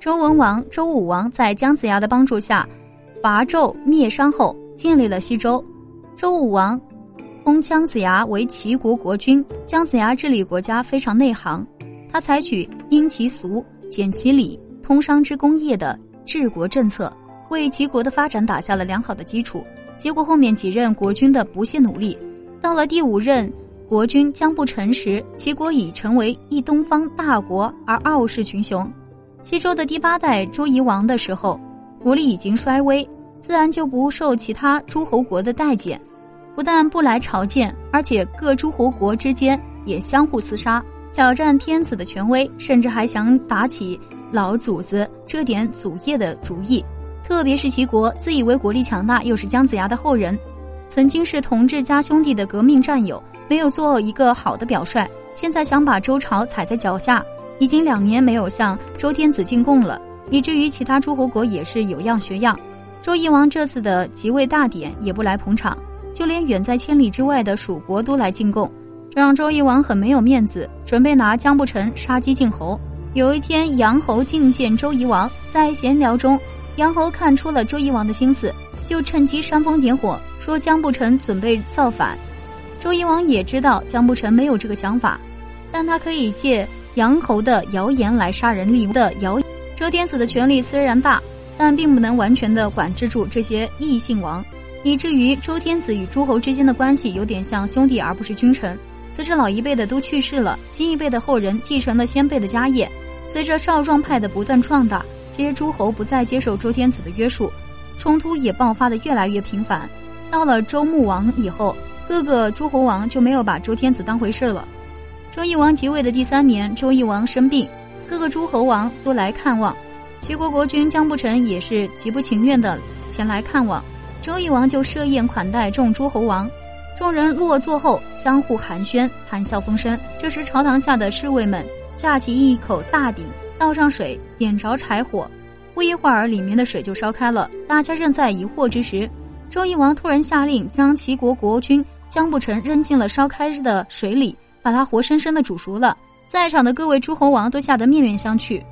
周文王、周武王在姜子牙的帮助下，伐纣灭商后，建立了西周。周武王封姜子牙为齐国国君，姜子牙治理国家非常内行，他采取因其俗、简其礼、通商之功业的治国政策，为齐国的发展打下了良好的基础。结果后面几任国君的不懈努力，到了第五任国君姜不成时，齐国已成为一东方大国而傲视群雄。西周的第八代周夷王的时候，国力已经衰微，自然就不受其他诸侯国的待见，不但不来朝见，而且各诸侯国之间也相互厮杀，挑战天子的权威，甚至还想打起老祖子这点祖业的主意。特别是齐国，自以为国力强大，又是姜子牙的后人，曾经是同治家兄弟的革命战友，没有做一个好的表率，现在想把周朝踩在脚下。已经两年没有向周天子进贡了，以至于其他诸侯国也是有样学样。周夷王这次的即位大典也不来捧场，就连远在千里之外的蜀国都来进贡，这让周夷王很没有面子，准备拿姜不成杀鸡儆猴。有一天，杨侯觐见周夷王，在闲聊中，杨侯看出了周夷王的心思，就趁机煽风点火，说姜不成准备造反。周夷王也知道姜不成没有这个想法，但他可以借。杨侯的谣言来杀人立的谣，周天子的权力虽然大，但并不能完全的管制住这些异姓王，以至于周天子与诸侯之间的关系有点像兄弟而不是君臣。随着老一辈的都去世了，新一辈的后人继承了先辈的家业，随着少壮派的不断壮大，这些诸侯不再接受周天子的约束，冲突也爆发的越来越频繁。到了周穆王以后，各个诸侯王就没有把周天子当回事了。周懿王即位的第三年，周懿王生病，各个诸侯王都来看望，齐国国君姜不成也是极不情愿的前来看望，周懿王就设宴款待众诸侯王，众人落座后相互寒暄，谈笑风生。这时朝堂下的侍卫们架起一口大鼎，倒上水，点着柴火，不一会儿里面的水就烧开了。大家正在疑惑之时，周懿王突然下令将齐国国君姜不成扔进了烧开的水里。把他活生生的煮熟了，在场的各位诸侯王都吓得面面相觑。